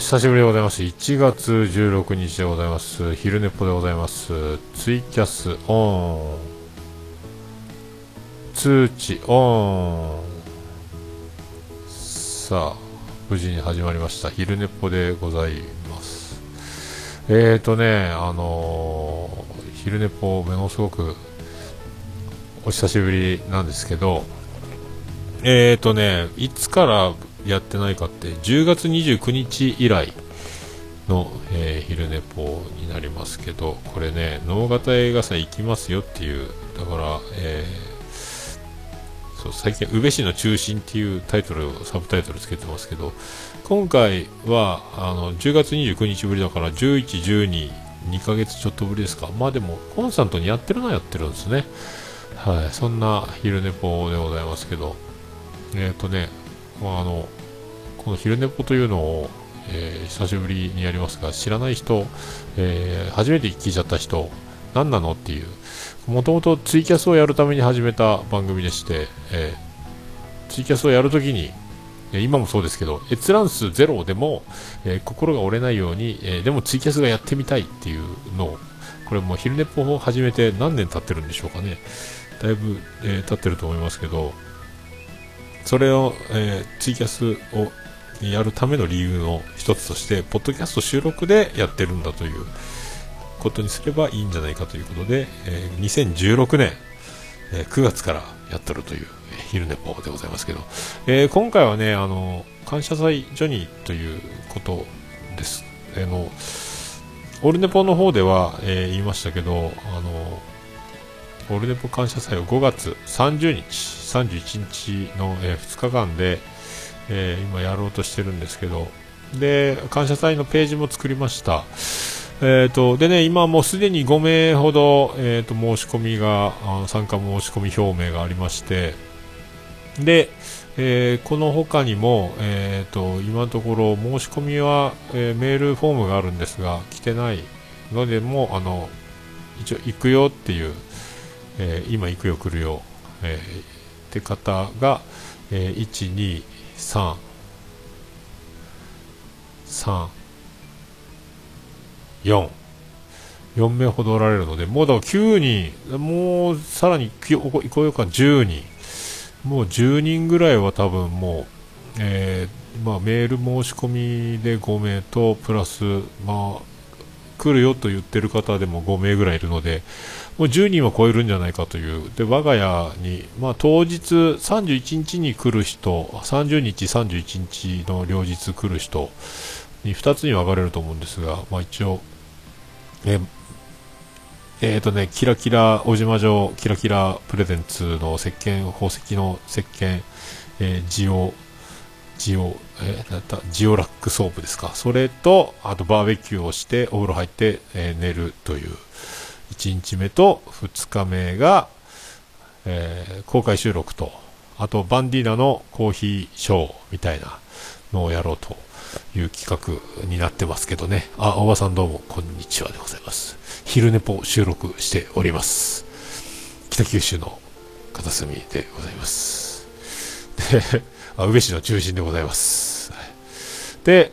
久しぶりでございます。1月16日でございます。昼寝ぽでございます。ツイキャスオン。通知オン。さあ、無事に始まりました。昼寝ぽでございます。えーとね、あのー、昼寝ぽ、ものすごくお久しぶりなんですけど、えーとね、いつからやってないかって10月29日以来の、えー、昼寝ぽになりますけどこれね能型映画祭行きますよっていうだから、えー、そう最近宇部市の中心っていうタイトルをサブタイトルつけてますけど今回はあの10月29日ぶりだから11、12、2ヶ月ちょっとぶりですか。まあでもコンスタントにやってるのはやってるんですね。はいそんな昼寝ぽでございますけど。えっ、ー、とねまあ、あのこの昼寝ぽというのを、えー、久しぶりにやりますが知らない人、えー、初めて聞いちゃった人何なのっていうもともとツイキャスをやるために始めた番組でして、えー、ツイキャスをやるときに今もそうですけど閲覧数ゼロでも、えー、心が折れないように、えー、でもツイキャスがやってみたいっていうのをこれも昼寝ぽを始めて何年経ってるんでしょうかね。だいぶ、えー、経ってると思いますけどそれを、えー、ツイキャスをやるための理由の一つとして、ポッドキャスト収録でやってるんだということにすればいいんじゃないかということで、えー、2016年、えー、9月からやってるという、えー、昼寝ぽでございますけど、えー、今回はね、あの、感謝祭ジョニーということです。あの、オールネポの方では、え、言いましたけど、あの、オールネポ感謝祭を5月30日、31日の、えー、2日間で、えー、今やろうとしてるんですけど、で、感謝祭のページも作りました。えーと、でね、今もうすでに5名ほど、えーと、申し込みが、参加申し込み表明がありまして、で、えー、この他にも、えーと、今のところ申し込みは、えー、メールフォームがあるんですが来てないのでもあの一応行くよっていうえー、今行くよ来るよ、えー、って方が、えー、1 2 3 3 4 4名ほどおられるので、もうだから9人、もうさらに行こうよか10人、もう10人ぐらいは多分もう、えー、まあ、メール申し込みで5名と、プラス、まあ、来るよと言ってる方でも5名ぐらいいるので、もう10人は超えるんじゃないかという、で我が家に、まあ、当日31日に来る人、30日、31日の両日来る人に2つに分かれると思うんですが、まあ、一応、ええーとね、キラキラ、小島城キラキラプレゼンツの石鹸、宝石の石鹸、えー、ジオ、ジオ、えー、なんだジオラックソープですか。それと、あとバーベキューをして、お風呂入って、えー、寝るという、1日目と2日目が、えー、公開収録と、あとバンディーナのコーヒーショーみたいなのをやろうという企画になってますけどね。あ、おばさんどうもこんにちはでございます。昼寝ぽ収録しております。北九州の片隅でございます。で、宇部市の中心でございます。で、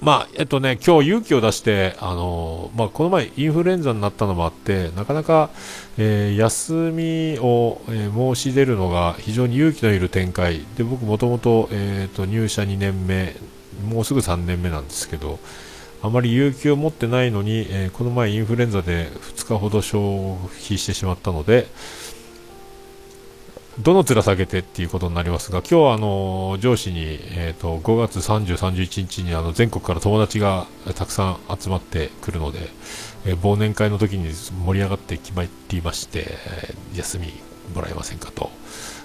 まあ、えっとね、今日勇気を出して、あのまあ、この前インフルエンザになったのもあって、なかなか、えー、休みを、えー、申し出るのが非常に勇気のいる展開で、僕もともと、えーと、入社2年目、もうすぐ3年目なんですけど、あまり勇気を持ってないのに、えー、この前インフルエンザで2日ほど消費してしまったので、どの面下げてっていうことになりますが、今日はあの上司に、えーと、5月30、31日にあの全国から友達がたくさん集まってくるので、えー、忘年会の時に盛り上がって決まっていまして、休みもらえませんかと。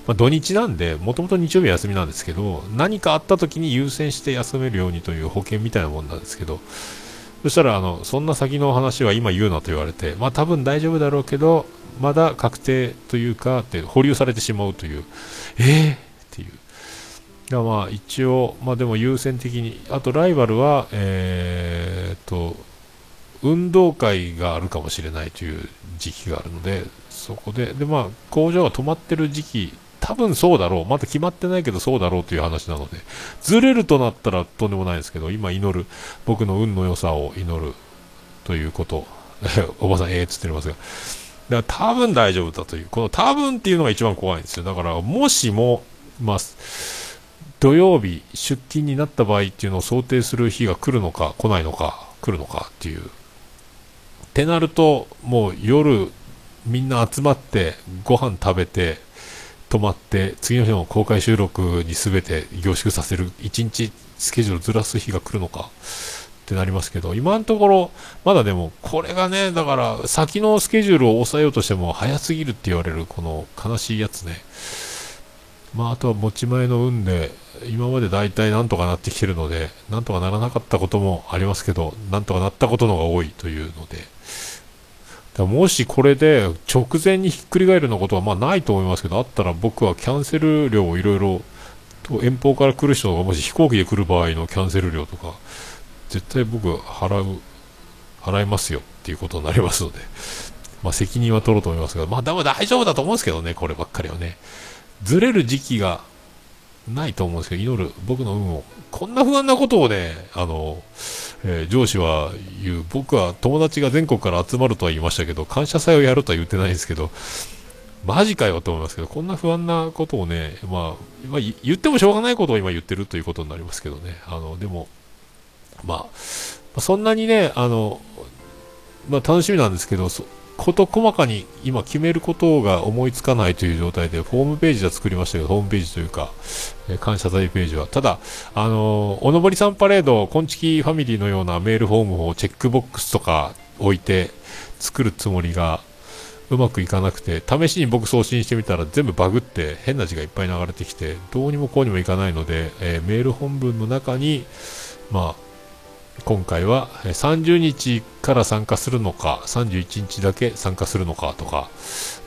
まあ、土日なんで、もともと日曜日は休みなんですけど、何かあった時に優先して休めるようにという保険みたいなもんなんですけど、そしたらあのそんな先の話は今言うなと言われて、まあ多分大丈夫だろうけど、まだ確定というかって保留されてしまうという、えー、っていう。がまあ一応、まあでも優先的に、あとライバルは、えー、と、運動会があるかもしれないという時期があるので、そこで、でまあ工場が止まってる時期多分そうだろう。まだ決まってないけどそうだろうという話なので、ずれるとなったらとんでもないですけど、今祈る、僕の運の良さを祈るということ、おばさんええー、つってますが、だから多分大丈夫だという、この多分っていうのが一番怖いんですよ。だからもしも、まあ、土曜日出勤になった場合っていうのを想定する日が来るのか来ないのか来るのかっていう。ってなると、もう夜みんな集まってご飯食べて泊まって次の日の公開収録に全て凝縮させる1日スケジュールずらす日が来るのかってなりますけど今のところまだでもこれがねだから先のスケジュールを抑えようとしても早すぎるって言われるこの悲しいやつね。まあ、あとは持ち前の運で今まで大体なんとかなってきてるのでなんとかならなかったこともありますけどなんとかなったことのが多いというので。もしこれで直前にひっくり返るようなことはまあないと思いますけど、あったら僕はキャンセル料をいろいろ、遠方から来る人がもし飛行機で来る場合のキャンセル料とか、絶対僕払う、払いますよっていうことになりますので、まあ責任は取ろうと思いますが、まあでも大丈夫だと思うんですけどね、こればっかりはね。ずれる時期がないと思うんですけど、祈る僕の運を。こんな不安なことをね、あの、えー、上司は言う、僕は友達が全国から集まるとは言いましたけど、感謝祭をやるとは言ってないんですけど、マジかよと思いますけど、こんな不安なことをね、まあ、まあ、言ってもしょうがないことを今言ってるということになりますけどね、あの、でも、まあ、そんなにね、あの、まあ、楽しみなんですけど、事細かに今決めることが思いつかないという状態で、ホームページは作りましたけど、ホームページというか、えー、感謝祭ページは。ただ、あのー、おのぼりさんパレード、こんちきファミリーのようなメールフォームをチェックボックスとか置いて作るつもりが、うまくいかなくて、試しに僕送信してみたら全部バグって変な字がいっぱい流れてきて、どうにもこうにもいかないので、えー、メール本文の中に、まあ、今回は30日から参加するのか、31日だけ参加するのかとか、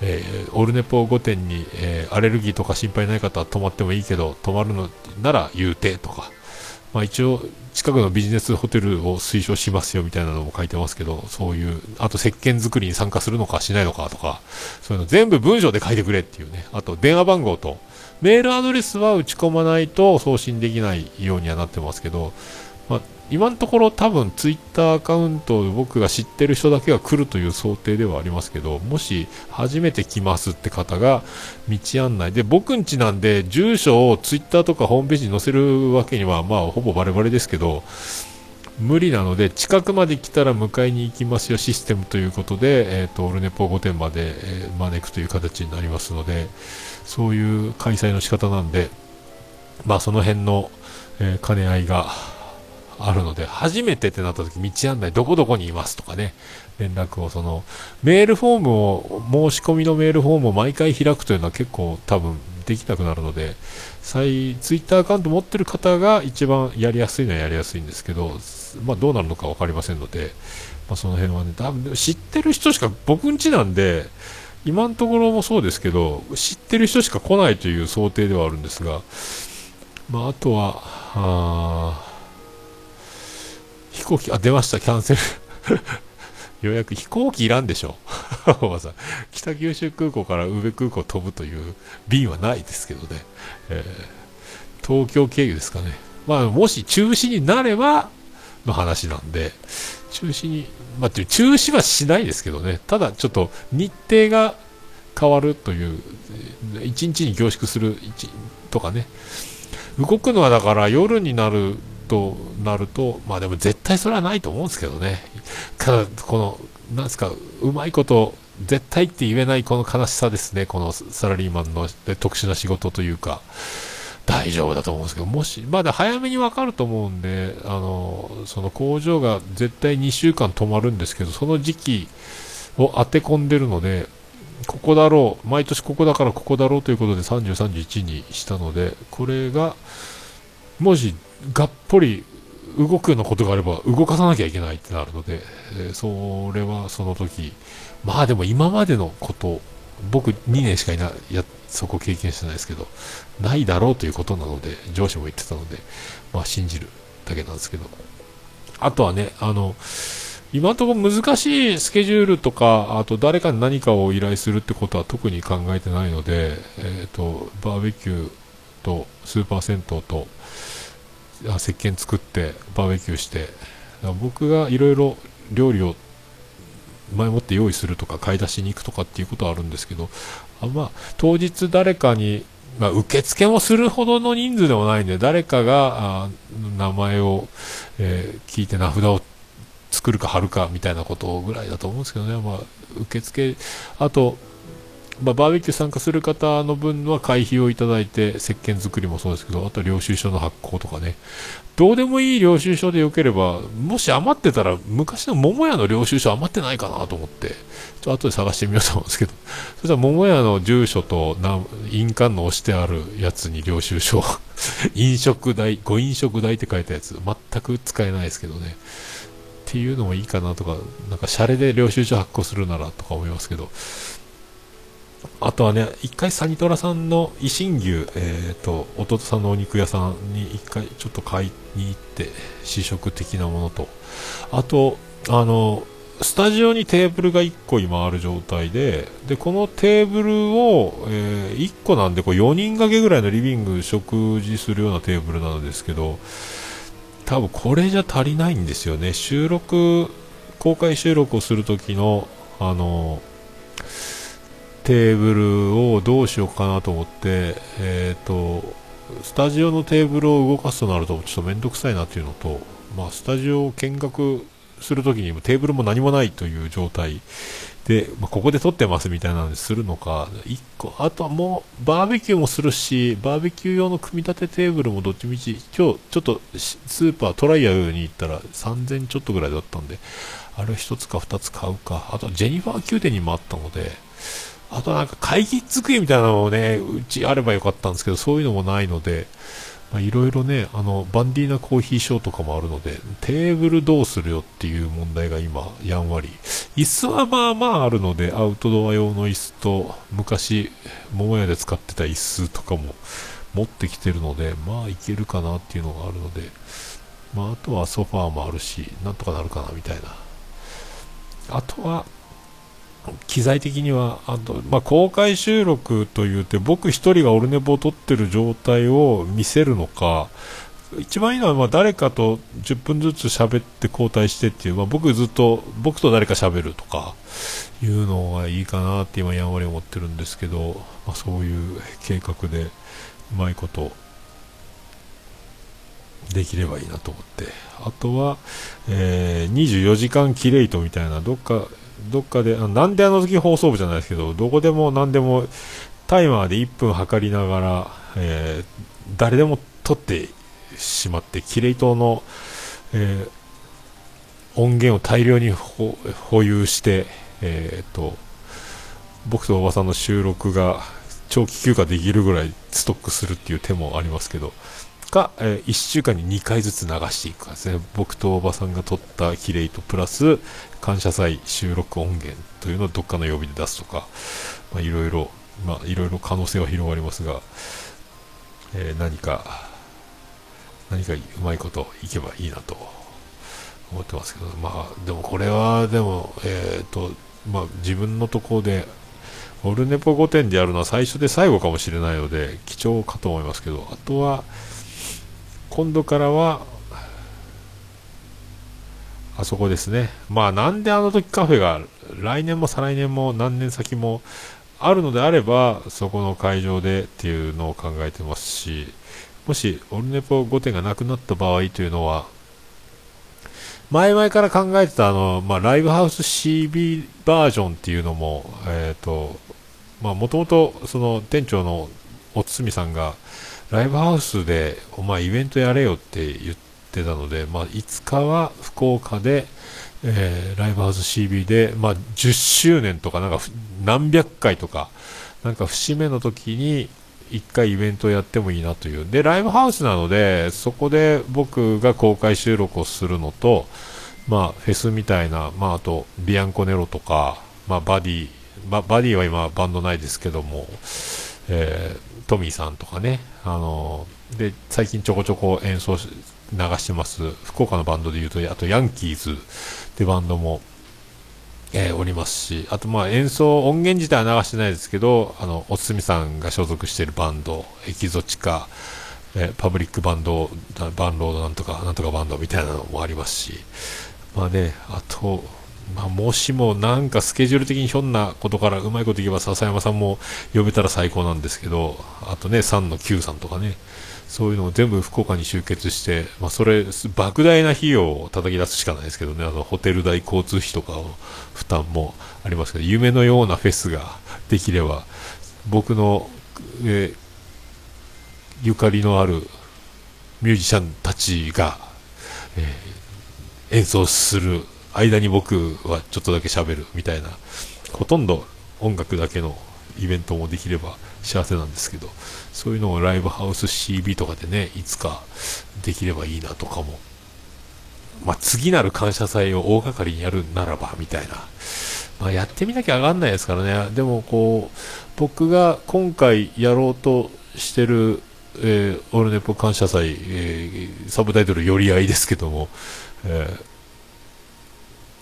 えー、オルネポ5点に、えー、アレルギーとか心配ない方は泊まってもいいけど、泊まるのなら言うてとか、まあ、一応、近くのビジネスホテルを推奨しますよみたいなのも書いてますけど、そういう、あと石鹸作りに参加するのかしないのかとか、そういうの全部文章で書いてくれっていうね、あと電話番号と、メールアドレスは打ち込まないと送信できないようにはなってますけど、まあ、今のところ多分ツイッターアカウント僕が知ってる人だけが来るという想定ではありますけど、もし初めて来ますって方が道案内。で、僕んちなんで住所をツイッターとかホームページに載せるわけにはまあほぼバレバレですけど、無理なので近くまで来たら迎えに行きますよシステムということで、えーと、オルネポ5点まで、え、招くという形になりますのでそういう開催の仕方なんで、まあ、その辺の、え、兼ね合いがあるので、初めてってなった時、道案内どこどこにいますとかね、連絡をその、メールフォームを、申し込みのメールフォームを毎回開くというのは結構多分できなくなるので、再、ツイッターアカウント持ってる方が一番やりやすいのはやりやすいんですけど、まあどうなるのか分かりませんので、まあその辺はね、多分知ってる人しか、僕んちなんで、今のところもそうですけど、知ってる人しか来ないという想定ではあるんですが、まああとは、あ飛行機、あ、出ました、キャンセル。予約、飛行機いらんでしょ。おばさ、北九州空港から宇部空港飛ぶという便はないですけどね。えー、東京経由ですかね。まあ、もし中止になればの話なんで、中止に、まあ、中止はしないですけどね。ただ、ちょっと日程が変わるという、1日に凝縮するとかね。動くのはだから夜になるとなると、まあでも絶対それはないと思うんですけどね。ただ、この、なんですか、うまいこと、絶対って言えないこの悲しさですね。このサラリーマンの特殊な仕事というか、大丈夫だと思うんですけど、もし、まだ早めにわかると思うんで、あの、その工場が絶対2週間止まるんですけど、その時期を当て込んでるので、ここだろう、毎年ここだからここだろうということで30、31にしたので、これが、もしがっぽり動くようなことがあれば動かさなきゃいけないってなるので、え、それはその時まあでも今までのこと僕2年しかいないやそこ経験してないですけどないだろうということなので上司も言ってたのでまあ信じるだけなんですけど。あとはねあの今のところ難しいスケジュールとか、あと誰かに何かを依頼するってことは特に考えてないので、えーと、バーベキューとスーパー銭湯と石鹸作ってバーベキューして僕がいろいろ料理を前もって用意するとか買い出しに行くとかっていうことはあるんですけどあまあ、当日誰かに、まあ、受付もするほどの人数でもないんで誰かがあ名前を、えー、聞いて名札を作るか貼るかみたいなことぐらいだと思うんですけどね、まあ、受付あとまあ、バーベキュー参加する方の分は会費をいただいて、石鹸作りもそうですけど、あと領収書の発行とかね、どうでもいい領収書でよければ、もし余ってたら、昔の桃屋の領収書余ってないかなと思って、ちょっと後で探してみようと思うんですけど、そしたら桃屋の住所と印鑑の押してあるやつに領収書、飲食代、ご飲食代って書いたやつ、全く使えないですけどね。っていうのもいいかなとか、なんかシャレで領収書発行するならとか思いますけど、あとはね、一回サニトラさんの維新牛、えーと、弟さんのお肉屋さんに一回ちょっと買いに行って試食的なものと。あとあのスタジオにテーブルが1個今ある状態ででこのテーブルを、えー、1個なんでこう4人掛けぐらいのリビング食事するようなテーブルなんですけど多分これじゃ足りないんですよね。収録公開収録をする時のあのテーブルをどうしようかなと思って、えーと、スタジオのテーブルを動かすとなるとちょっと面倒くさいなというのと、まあ、スタジオを見学するときにテーブルも何もないという状態で、まあ、ここで撮ってますみたいなのにするのか1個あとはもうバーベキューもするしバーベキュー用の組み立てテーブルもどっちみち今日ちょっとスーパートライアルに行ったら3000ちょっとぐらいだったんであれ1つか2つ買うか。あとジェニファー宮殿にもあったのであとなんか会議机みたいなのもね、うちあればよかったんですけど、そういうのもないので、いろいろね、あの、バンディーナコーヒーショーとかもあるので、テーブルどうするよっていう問題が今、やんわり。椅子はまあまああるので、アウトドア用の椅子と、昔、桃屋で使ってた椅子とかも持ってきてるので、まあいけるかなっていうのがあるので、まああとはソファーもあるし、なんとかなるかなみたいな。あとは、機材的にはあと、まあ、公開収録というて僕1人がオルネポを撮ってる状態を見せるのか一番いいのはまあ誰かと10分ずつ喋って交代してっていう、まあ、僕ずっと僕と誰か喋るとかいうのがいいかなって今やんわり思ってるんですけど、まあ、そういう計画でうまいことできればいいなと思って。あとは、えー、24時間キレイトみたいなどっかどっかで、なんであの時放送部じゃないですけど、どこでも何でもタイマーで1分測りながら、えー、誰でも撮ってしまって、キレイ島の、えー、音源を大量に保有して、えーと、僕とおばさんの収録が長期休暇できるぐらいストックするっていう手もありますけど、か、えー、1週間に2回ずつ流していくかですね。僕とおばさんが撮ったキレイとプラス、感謝祭収録音源というのをどっかの曜日で出すとか、いろいろ、まあ、いろいろ可能性は広がりますが、えー、何か、何かうまいこといけばいいなと思ってますけど、まあ、でもこれは、でも、えっ、ー、と、まあ、自分のところで、オルネポ5点でやるのは最初で最後かもしれないので、貴重かと思いますけど、あとは、今度からは、あそこですね。まあなんであの時カフェが来年も再来年も何年先もあるのであれば、そこの会場でっていうのを考えてますし、もしオルネポ5点がなくなった場合というのは、前々から考えてたあの、まあ、ライブハウス CB バージョンっていうのも、えっ、ー、と、まあ、もともとその店長のおつみさんが、ライブハウスでお前イベントやれよって言ってたので、まあ、いつかは福岡で、えー、ライブハウス CB で、まあ、10周年とかなんか何百回とかなんか節目の時に1回イベントをやってもいいなという。でライブハウスなのでそこで僕が公開収録をするのと、まあ、フェスみたいな、まあ、あとビアンコネロとか、まあ、バディババディは今バンドないですけども、えートミーさんとかね、あので最近ちょこちょこ演奏流してます福岡のバンドでいうとあとヤンキーズってバンドも、えー、おりますしあとまあ演奏音源自体は流してないですけどあのおつみさんが所属しているバンドエキゾチカえパブリックバンドバンロードなんとかなんとかバンドみたいなのもありますしまあねあとまあ、もしもなんかスケジュール的にひょんなことからうまいこといけば笹山さんも呼べたら最高なんですけどあとね3の9さんとかねそういうのを全部福岡に集結して、まあ、それ、莫大な費用を叩き出すしかないですけどね、あのホテル代、交通費とかの負担もありますけど、夢のようなフェスができれば、僕の、えゆかりのあるミュージシャンたちが、えー、演奏する間に僕はちょっとだけ喋るみたいな、ほとんど音楽だけのイベントもできれば幸せなんですけど、そういうのをライブハウス CB とかでね、いつかできればいいなとかも。まあ、次なる感謝祭を大掛かりにやるならば、みたいな。まあ、やってみなきゃ上がんないですからね。でも、こう、僕が今回やろうとしてる、えー、オルネポ感謝祭、えー、サブタイトル寄り合いですけども、えー、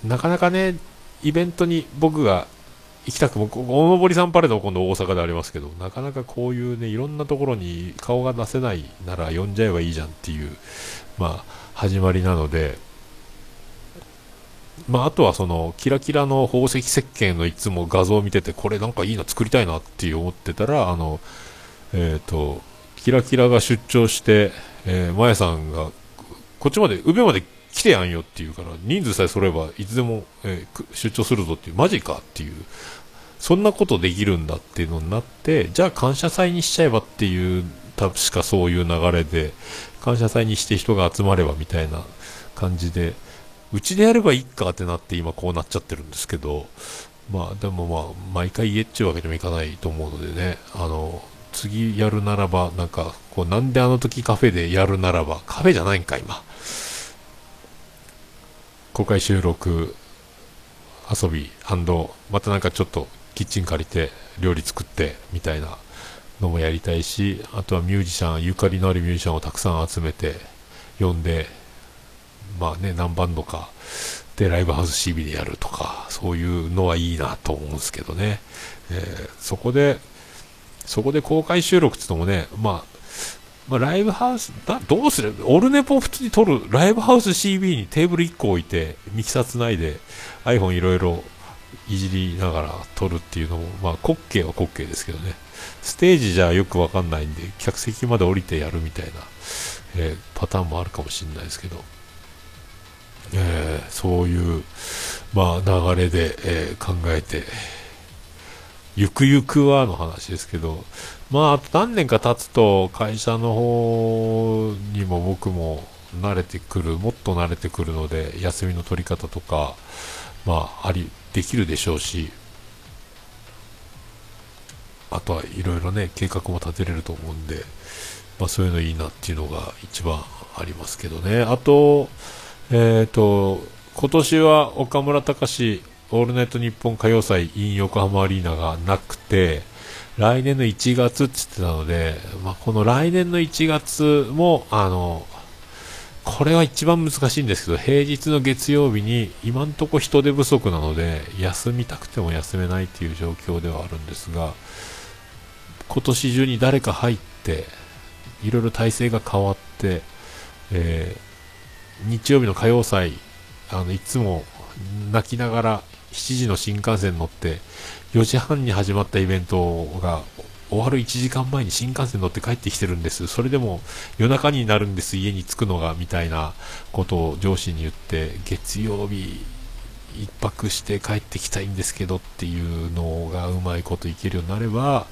なかなかね、イベントに僕が行きたくも、おのぼりさんパレード今度大阪でありますけど、なかなかこういうね、いろんなところに顔が出せないなら呼んじゃえばいいじゃんっていう、まあ、始まりなので、まあ、あとはその、キラキラの宝石石鹸のいつも画像を見てて、これなんかいいの作りたいなって思ってたら、あの、えっ、ー、と、キラキラが出張して、えー、まやさんが、こっちまで、宇部まで来てやんよっていうから、人数さえ揃えばいつでも、えー、出張するぞっていう、マジかっていう、そんなことできるんだっていうのになって、じゃあ感謝祭にしちゃえばっていう、確かそういう流れで、感謝祭にして人が集まればみたいな感じで、うちでやればいいかってなって今こうなっちゃってるんですけど、まあでもまあ、毎回家っちゅうわけにもいかないと思うのでね、あの、次やるならば、なんか、こう、なんであの時カフェでやるならば、カフェじゃないんか、今。公開収録遊びまたなんかちょっとキッチン借りて料理作ってみたいなのもやりたいしあとはミュージシャンゆかりのあるミュージシャンをたくさん集めて呼んでまあね何バンドかでライブハウス CB でやるとかそういうのはいいなと思うんですけどね、えー、そこでそこで公開収録っていうのもねまあまあ、ライブハウス、だどうするオルネポ普通に撮る、ライブハウス CB にテーブル1個置いて、ミキサーつないで、iPhone いろいろいじりながら撮るっていうのも、まあ、滑稽は滑稽ですけどね。ステージじゃよくわかんないんで、客席まで降りてやるみたいな、えー、パターンもあるかもしれないですけど、えー、そういう、まあ、流れで、えー、考えて、ゆくゆくはの話ですけど、まあ、何年か経つと、会社の方にも僕も慣れてくる、もっと慣れてくるので、休みの取り方とか、まあ、あり、できるでしょうし、あとはいろいろね、計画も立てれると思うんで、まあそういうのいいなっていうのが一番ありますけどね。あと、えっ、ー、と、今年は岡村隆史オールナイトニッポン歌謡祭 in 横浜アリーナがなくて、来年の1月って言ってたので、まあ、この来年の1月も、あの、これは一番難しいんですけど、平日の月曜日に今んとこ人手不足なので、休みたくても休めないっていう状況ではあるんですが、今年中に誰か入って、いろいろ体制が変わって、えー、日曜日の歌謡祭、あの、いつも泣きながら7時の新幹線乗って4時半に始まったイベントが終わる1時間前に新幹線乗って帰ってきてるんです。それでも夜中になるんです、家に着くのが、みたいなことを上司に言って、月曜日1泊して帰ってきたいんですけどっていうのがうまいこといけるようになれば、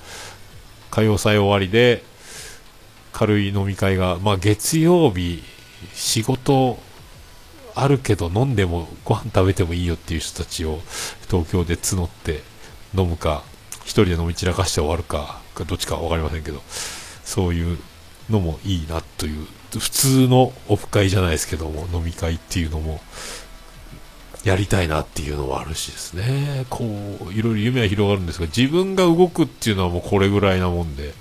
歌謡祭終わりで軽い飲み会が、まあ月曜日仕事あるけど飲んでもご飯食べてもいいよっていう人たちを東京で募って飲むか1人で飲み散らかして終わるかどっちか分かりませんけどそういうのもいいなという普通のオフ会じゃないですけども飲み会っていうのもやりたいなっていうのはあるしですね。こういろいろ夢は広がるんですが自分が動くっていうのはもうこれぐらいなもんで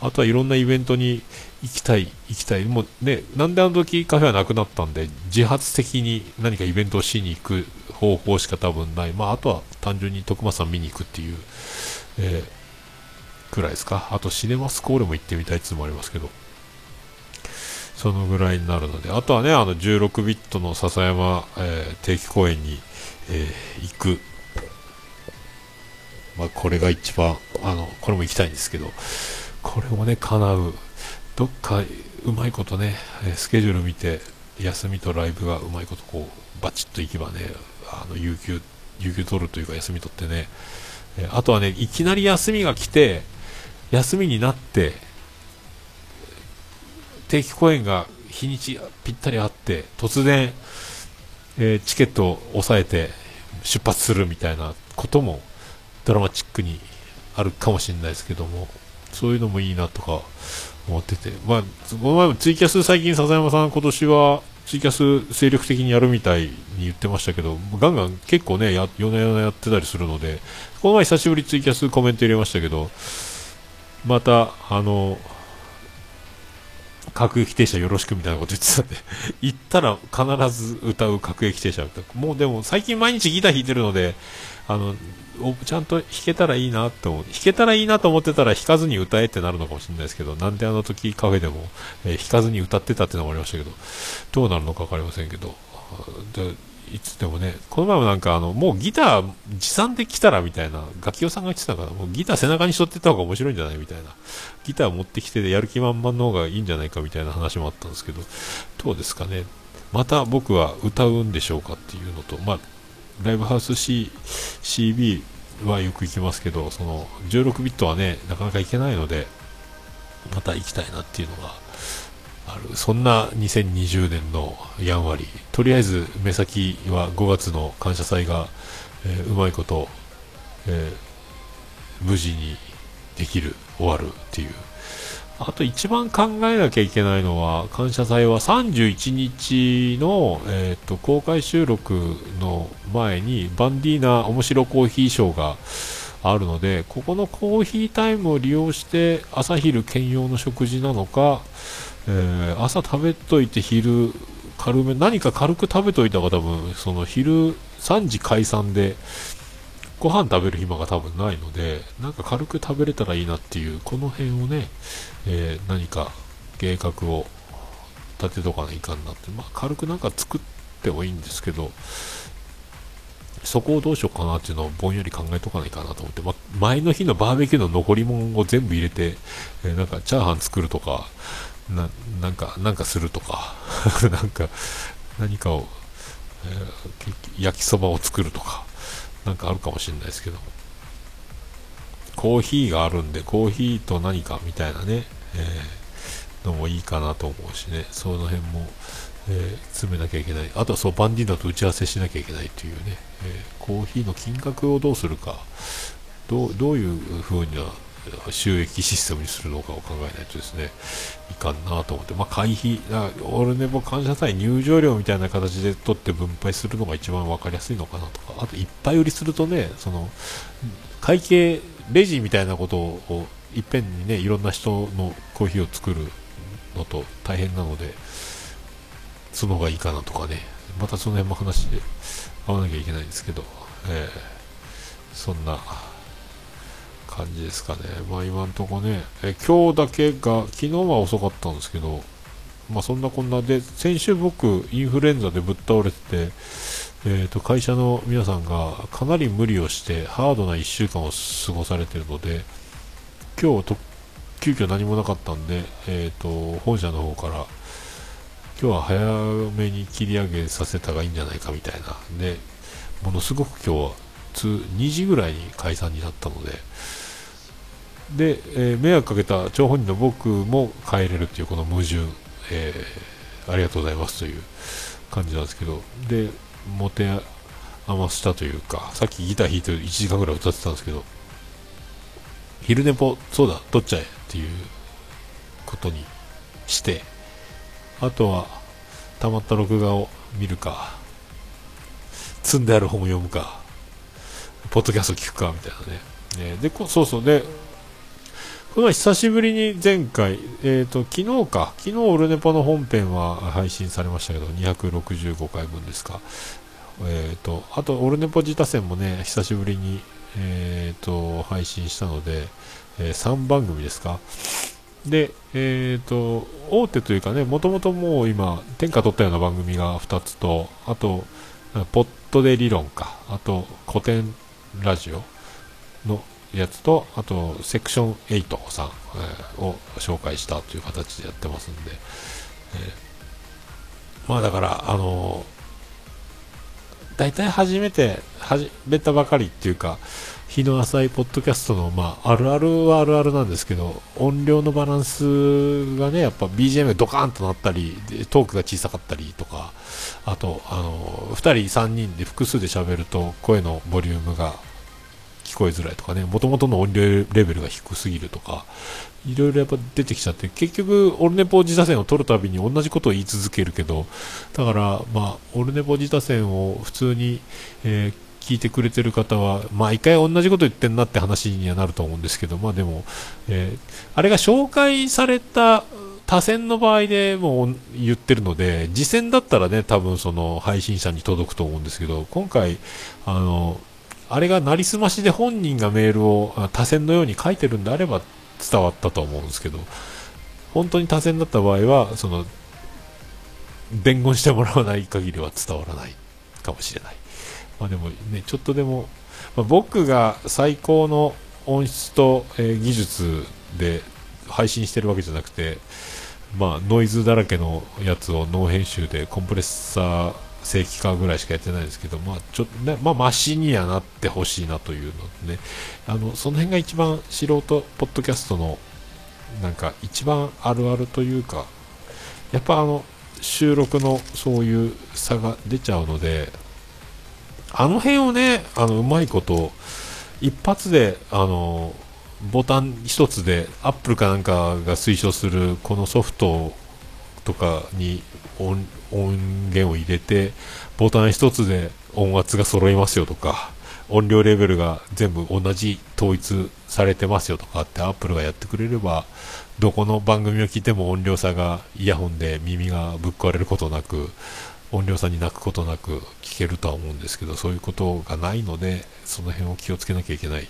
あとはいろんなイベントに行きたい、行きたい、もうね、なんであの時カフェはなくなったんで、自発的に何かイベントをしに行く方法しか多分ない、まあ、あとは単純に徳間さん見に行くっていう、えー、くらいですか、あとシネマスコールも行ってみたいっていうのもありますけど。そのぐらいになるので、あとはね、あの16ビットの笹山、えー、定期公演に、えー、行く。まあ、これが一番、あの、これも行きたいんですけど、これもね、叶う。どっかうまいことね、スケジュール見て、休みとライブがうまいことこう、バチッと行けばね、あの、有給、有給取るというか休み取ってね、えあとはね、いきなり休みが来て、休みになって、定期公演が日にちぴったりあって突然、えー、チケットを押さえて出発するみたいなこともドラマチックにあるかもしれないですけどもそういうのもいいなとか思ってて、まあ、この前もツイキャス最近笹山さん今年はツイキャス精力的にやるみたいに言ってましたけどガンガン結構ねや夜な夜なやってたりするのでこの前久しぶりツイキャスコメント入れましたけどまたあの各駅停車よろしくみたいなこと言ってたんで 行ったら必ず歌う各駅停車もうでも最近毎日ギター弾いてるのであのちゃんと弾けたらいいなと思弾けたらいいなと思ってたら弾かずに歌えってなるのかもしれないですけどなんであの時カフェでも、えー、弾かずに歌ってたってのもありましたけどどうなるのか分かりませんけどいつでもね、この前もなんかあの、もうギター持参で来たらみたいな、楽器をさんが言ってたから、もうギター背中に背負ってた方が面白いんじゃないみたいな、ギター持ってきてやる気満々の方がいいんじゃないかみたいな話もあったんですけど、どうですかね。また僕は歌うんでしょうかっていうのと、まあ、ライブハウス C、CB はよく行きますけど、その16ビットはね、なかなか行けないので、また行きたいなっていうのがある。そんな2020年のやんわり。とりあえず目先は5月の感謝祭が、えー、うまいこと、えー、無事にできる終わるっていうあと一番考えなきゃいけないのは感謝祭は31日の、えーと、公開収録の前にバンディーナ面白コーヒーショーがあるのでここのコーヒータイムを利用して朝昼兼用の食事なのかえー、朝食べといて昼軽め何か軽く食べといた方が多分その昼3時解散でご飯食べる暇が多分ないのでなんか軽く食べれたらいいなっていうこの辺をね、えー、何か計画を立てとかないかんなって、まあ、軽くなんか作ってもいいんですけどそこをどうしようかなっていうのをぼんやり考えとかないかなと思って、まあ、前の日のバーベキューの残り物を全部入れて、えー、なんかチャーハン作るとか、ななんかなんかするとか なんか何かを、えー、焼きそばを作るとか。なんかあるかもしれないですけど。コーヒーがあるんでコーヒーと何かみたいなね、えー、のもいいかなと思うしね。その辺も、えー、詰めなきゃいけない。あとはそうバンディーナと打ち合わせしなきゃいけないというね、えー、コーヒーの金額をどうするか。どうどういう風には収益システムにするのかを考えないとですね、いかんなと思って、まあ、会費、オルネボ感謝祭入場料みたいな形で取って分配するのが一番分かりやすいのかなとか、あといっぱい売りするとね、その、会計、レジみたいなことをいっぺんにね、いろんな人のコーヒーを作るのと大変なので、その方がいいかなとかね、またその辺も話して合わなきゃいけないんですけど、えー、そんな感じですかね。まあ今んとこね、え今日だけが、昨日は遅かったんですけど、まあそんなこんなで、先週僕、インフルエンザでぶっ倒れてて、えー、と会社の皆さんがかなり無理をしてハードな1週間を過ごされているので今日と急遽何もなかったんで、えーと、本社の方から今日は早めに切り上げさせたがいいんじゃないかみたいなでものすごく今日は2時ぐらいに解散になったのでで、えー、迷惑かけた張本人の僕も帰れるっていうこの矛盾、えー、ありがとうございますという感じなんですけどで持て余したというかさっきギター弾いて1時間ぐらい歌ってたんですけど昼寝ぽそうだ取っちゃえっていうことにしてあとはたまった録画を見るか積んである本を読むかポッドキャスト聞くかみたいなね。ねでこそうそうでこれは久しぶりに前回、えーと、昨日か、昨日オルネポの本編は配信されましたけど、265回分ですか。えーと、あと、オルネポ自他戦もね、久しぶりに、えーと、配信したので、え、3番組ですか。で、えーと、大手というかね、もともともう今、天下取ったような番組が2つと、あと、ポットで理論か、あと、古典ラジオのやつと、あと、セクション8さん、えー、を紹介したという形でやってますんで、えー、まあだから、あのー、大体初めて、始めたばかりっていうか、日の浅いポッドキャストの、まあ、あるあるはあるあるなんですけど、音量のバランスがね、やっぱ BGM がドカーンとなったり、トークが小さかったりとか、あと、あの、2人、3人で複数で喋ると声のボリュームが聞こえづらいとかね、もともとの音量レベルが低すぎるとか、いろいろやっぱ出てきちゃって、結局、オルネポ自他戦を取るたびに同じことを言い続けるけど、だから、まあ、オルネポ自他戦を普通に、えー、聞いてくれてる方は、毎回同じこと言ってんなって話にはなると思うんですけど、まあでも、えー、あれが紹介された他戦の場合でもう言ってるので、次戦だったらね、多分その配信者に届くと思うんですけど、今回、あの、あれがなりすましで本人がメールを多選のように書いてるんであれば伝わったと思うんですけど、本当に多選だった場合は、その、伝言してもらわない限りは伝わらないかもしれない。まあでもね、ちょっとでも、まあ、僕が最高の音質と、えー、技術で配信してるわけじゃなくて、まあ、ノイズだらけのやつをノー編集でコンプレッサー正規化ぐらいしかやってないですけど、まあ、ちょっとね、まあ、マシにはなってほしいなというのでね、あの、その辺が一番素人ポッドキャストの、なんか一番あるあるというか、やっぱあの、収録のそういう差が出ちゃうので、あの辺をね、あの、うまいこと、一発で、あの、ボタン一つで、アップルかなんかが推奨するこのソフトとかに音源を入れて、ボタン一つで音圧が揃いますよとか、音量レベルが全部同じ統一されてますよとかってアップルがやってくれれば、どこの番組を聞いても音量差がイヤホンで耳がぶっ壊れることなく、音量差に泣くことなく聞けるとは思うんですけど、そういうことがないので、その辺を気をつけなきゃいけない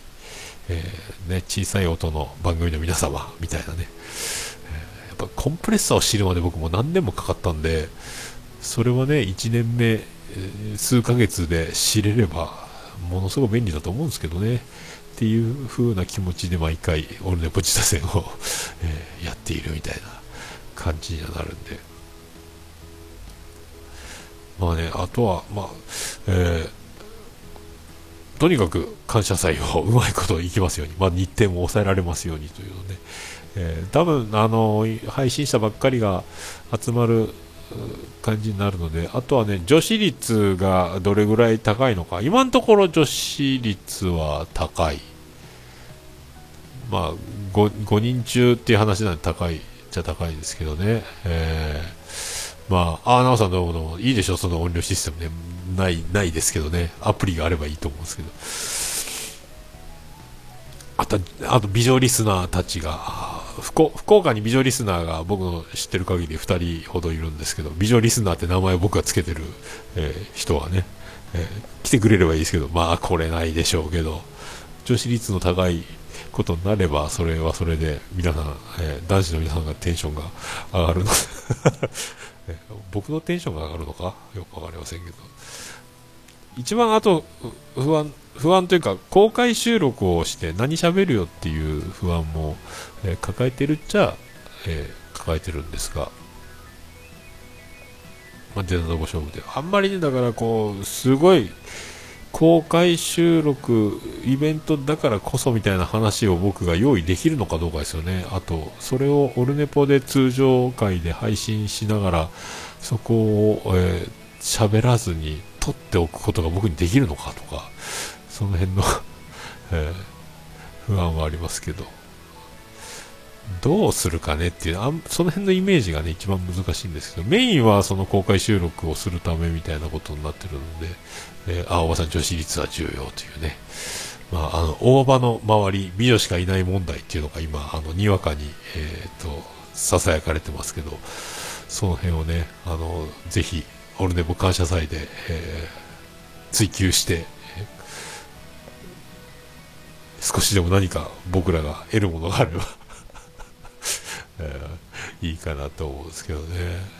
えー、ね、小さい音の番組の皆様みたいなね、えー、やっぱコンプレッサーを知るまで僕も何年もかかったんで、それはね、1年目、数ヶ月で知れれば、ものすごく便利だと思うんですけどね、っていう風な気持ちで毎回、オルネポチタ戦をえやっているみたいな感じにはなるんで、まあね、あとは、まあ、えーとにかく感謝祭をうまいこといきますように、まあ、日程も抑えられますようにというので、えー、多分あの配信者ばっかりが集まる感じになるので、あとはね、女子率がどれぐらい高いのか、今のところ女子率は高い、まあ 5, 5人中っていう話なんで高いっちゃ高いですけどね、えー、まあ、あ、なおさんどうもどう？も、いいでしょ、その音量システムね。ない、ないですけどね。アプリがあればいいと思うんですけど。あと、あと、美女リスナーたちが、福福岡に美女リスナーが僕の知ってる限り2人ほどいるんですけど、美女リスナーって名前を僕がつけてる、えー、人はね、えー、来てくれればいいですけど、まあ、これないでしょうけど、女子率の高いことになれば、それはそれで、皆さん、えー、男子の皆さんがテンションが上がるので 僕のテンションが上がるのか？よくわかりませんけど。一番あと不安不安というか公開収録をして何喋るよっていう不安も、えー、抱えてるっちゃ、えー、抱えてるんですが、まあ、デザート勝負で。あんまりねだからこうすごい公開収録イベントだからこそみたいな話を僕が用意できるのかどうかですよね。あとそれをオルネポで通常回で配信しながらそこを喋、えー、らずに取っておくことが僕にできるのかとか、その辺の えー、不安はありますけど、どうするかねっていうあ、その辺のイメージがね、一番難しいんですけど、メインはその公開収録をするためみたいなことになってるので、えー、あ、おばさん女子率は重要というね、まあ、あの、大場の周り、美女しかいない問題っていうのが今、あの、にわかに、えっ、と、囁かれてますけど、その辺をね、あの、ぜひ、オルネボ感謝祭で、えー、追求して、少しでも何か僕らが得るものがあれば えー、いいかなと思うんですけどね、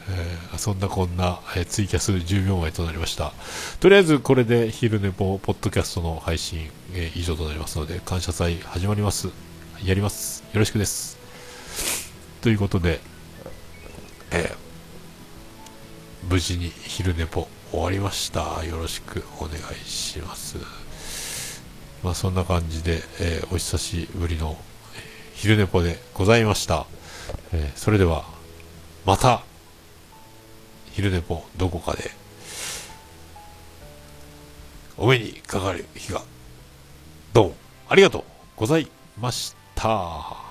えー、そんなこんな、えー、ツイキャス10秒前となりました。とりあえずこれで昼寝ぽポッドキャストの配信、え以上となりますので感謝祭始まります。やります。よろしくです。ということで、え無事に昼寝ぽ終わりました。よろしくお願いします。まあそんな感じで、えお久しぶりの昼寝ぽでございました。えー、それでは、また、昼寝ぽどこかで、お目にかかる日が、どうもありがとうございました。